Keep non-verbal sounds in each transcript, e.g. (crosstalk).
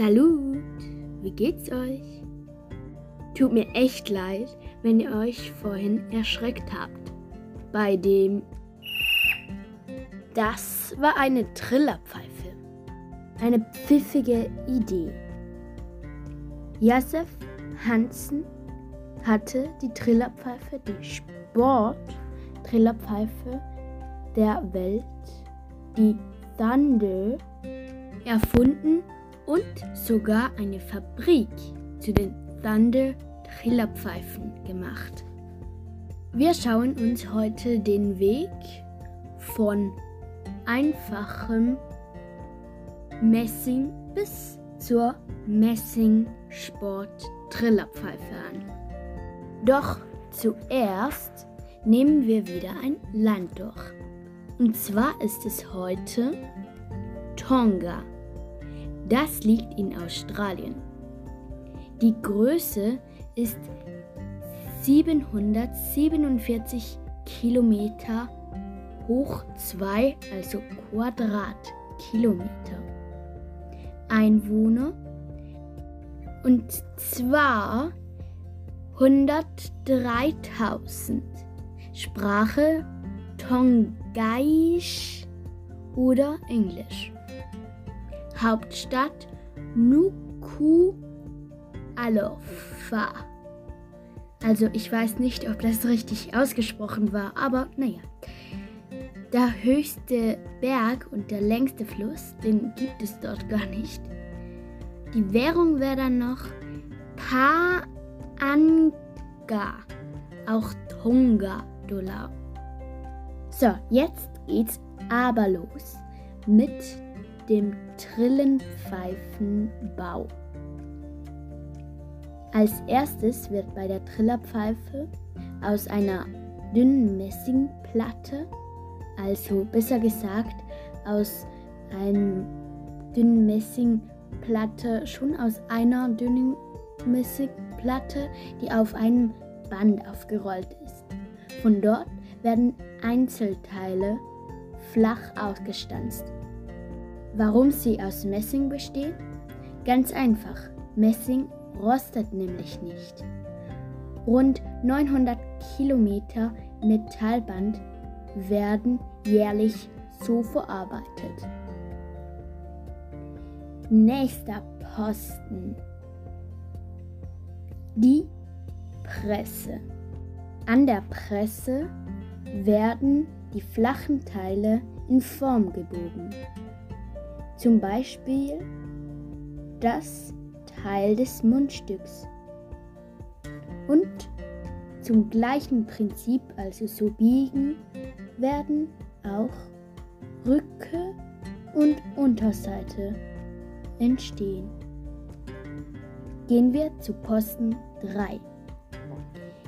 Salut, wie geht's euch? Tut mir echt leid, wenn ihr euch vorhin erschreckt habt. Bei dem... Das war eine Trillerpfeife. Eine pfiffige Idee. Josef Hansen hatte die Trillerpfeife, die Sport-Trillerpfeife der Welt, die Thunder, erfunden und sogar eine Fabrik zu den Thunder Trillerpfeifen gemacht. Wir schauen uns heute den Weg von einfachem Messing bis zur Messing-Sport-Trillerpfeife an. Doch zuerst nehmen wir wieder ein Land durch. Und zwar ist es heute Tonga. Das liegt in Australien. Die Größe ist 747 Kilometer hoch 2, also Quadratkilometer. Einwohner und zwar 103.000. Sprache Tongaisch oder Englisch. Hauptstadt Nuku'alofa. Also ich weiß nicht, ob das richtig ausgesprochen war, aber naja. Der höchste Berg und der längste Fluss, den gibt es dort gar nicht. Die Währung wäre dann noch Paanga, auch Tonga-Dollar. So, jetzt geht's aber los mit dem Trillenpfeifenbau. Als erstes wird bei der Trillerpfeife aus einer dünnen Messingplatte, also besser gesagt aus einem dünnen Messingplatte, schon aus einer dünnen Messingplatte, die auf einem Band aufgerollt ist. Von dort werden Einzelteile flach ausgestanzt. Warum sie aus Messing besteht? Ganz einfach. Messing rostet nämlich nicht. Rund 900 Kilometer Metallband werden jährlich so verarbeitet. Nächster Posten. Die Presse. An der Presse werden die flachen Teile in Form gebogen. Zum Beispiel das Teil des Mundstücks. Und zum gleichen Prinzip, also so biegen, werden auch Rücke und Unterseite entstehen. Gehen wir zu Posten 3.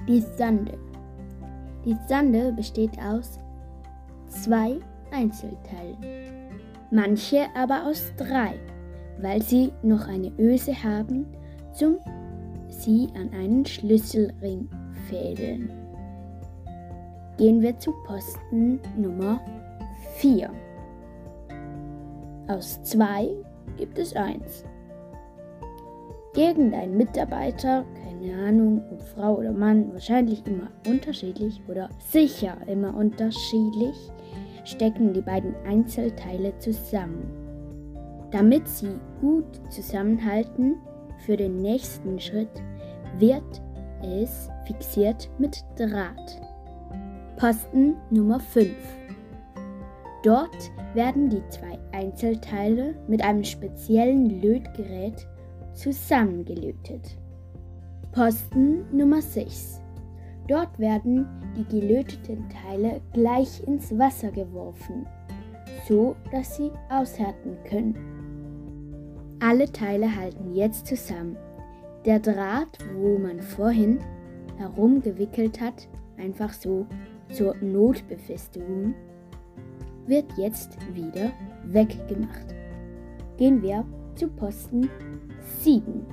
Die Sande. Die Sande besteht aus zwei Einzelteilen manche aber aus drei, weil sie noch eine Öse haben, zum sie an einen Schlüsselring fädeln. Gehen wir zu Posten Nummer 4. Aus zwei gibt es eins. Irgendein Mitarbeiter, keine Ahnung, ob Frau oder Mann, wahrscheinlich immer unterschiedlich oder sicher immer unterschiedlich, stecken die beiden Einzelteile zusammen. Damit sie gut zusammenhalten, für den nächsten Schritt wird es fixiert mit Draht. Posten Nummer 5. Dort werden die zwei Einzelteile mit einem speziellen Lötgerät zusammengelötet. Posten Nummer 6. Dort werden die gelöteten Teile gleich ins Wasser geworfen, so dass sie aushärten können. Alle Teile halten jetzt zusammen. Der Draht, wo man vorhin herumgewickelt hat, einfach so zur Notbefestigung, wird jetzt wieder weggemacht. Gehen wir zu Posten 7.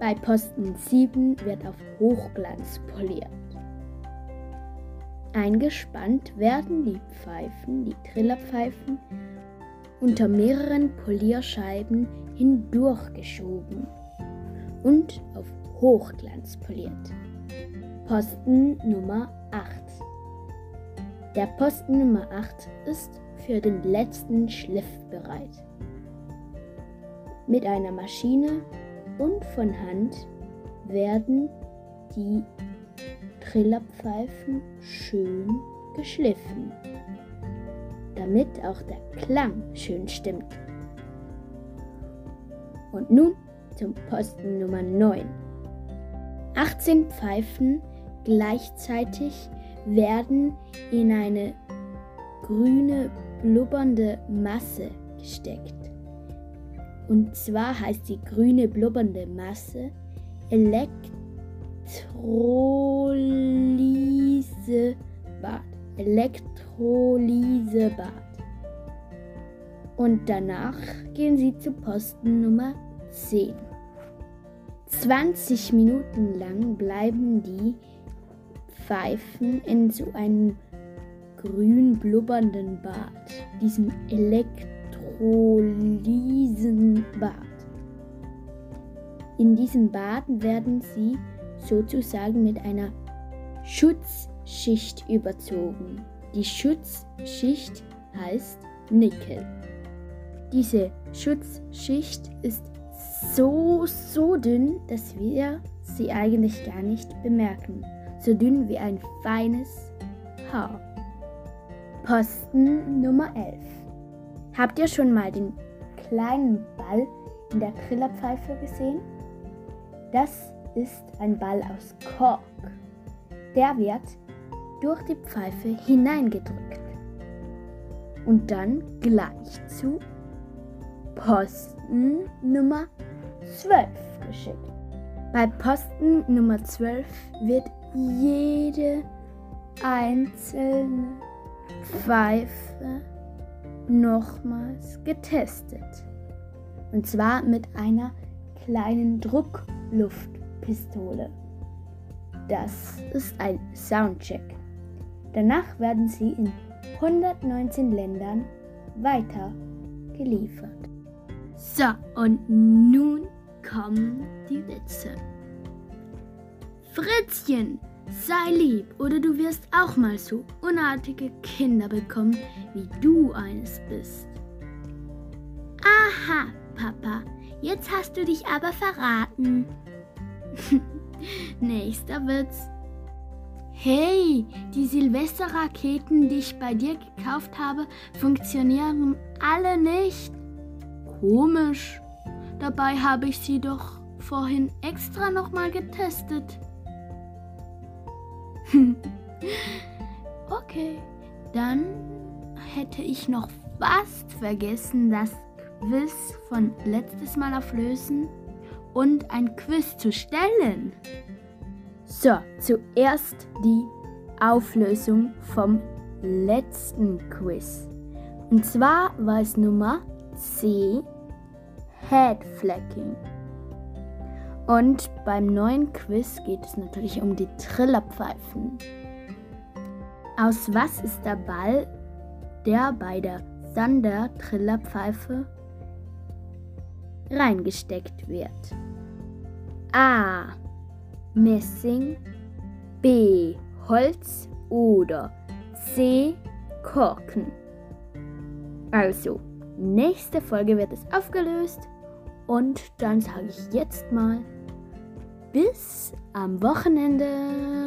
Bei Posten 7 wird auf Hochglanz poliert. Eingespannt werden die Pfeifen, die Trillerpfeifen, unter mehreren Polierscheiben hindurchgeschoben und auf Hochglanz poliert. Posten Nummer 8. Der Posten Nummer 8 ist für den letzten Schliff bereit. Mit einer Maschine und von Hand werden die Trillerpfeifen schön geschliffen, damit auch der Klang schön stimmt. Und nun zum Posten Nummer 9. 18 Pfeifen gleichzeitig werden in eine grüne blubbernde Masse gesteckt. Und zwar heißt die grüne blubbernde Masse Elektrolysebad. Elektrolysebad. Und danach gehen sie zu Posten Nummer 10. 20 Minuten lang bleiben die Pfeifen in so einem grün blubbernden Bad, diesem Elektrolysenbad. In diesem Bad werden sie sozusagen mit einer Schutzschicht überzogen. Die Schutzschicht heißt Nickel. Diese Schutzschicht ist so, so dünn, dass wir sie eigentlich gar nicht bemerken. So dünn wie ein feines Haar. Posten Nummer 11. Habt ihr schon mal den kleinen Ball in der Trillerpfeife gesehen? Das ist ein Ball aus Kork. Der wird durch die Pfeife hineingedrückt und dann gleich zu Posten Nummer 12 geschickt. Bei Posten Nummer 12 wird jede einzelne Pfeife nochmals getestet. Und zwar mit einer kleinen Druckluftpistole. Das ist ein Soundcheck. Danach werden sie in 119 Ländern weiter geliefert. So, und nun kommen die Witze. Fritzchen, sei lieb oder du wirst auch mal so unartige Kinder bekommen, wie du eines bist. Aha, Papa, jetzt hast du dich aber verraten. (laughs) Nächster Witz. Hey, die Silvesterraketen, die ich bei dir gekauft habe, funktionieren alle nicht. Komisch. Dabei habe ich sie doch vorhin extra nochmal getestet. (laughs) okay, dann hätte ich noch fast vergessen, das Quiz von letztes Mal auflösen und ein Quiz zu stellen. So, zuerst die Auflösung vom letzten Quiz. Und zwar war es Nummer C, Headflacking. Und beim neuen Quiz geht es natürlich um die Trillerpfeifen. Aus was ist der Ball, der bei der Thunder-Trillerpfeife reingesteckt wird? A. Messing, B. Holz oder C. Korken. Also, nächste Folge wird es aufgelöst und dann sage ich jetzt mal bis am Wochenende.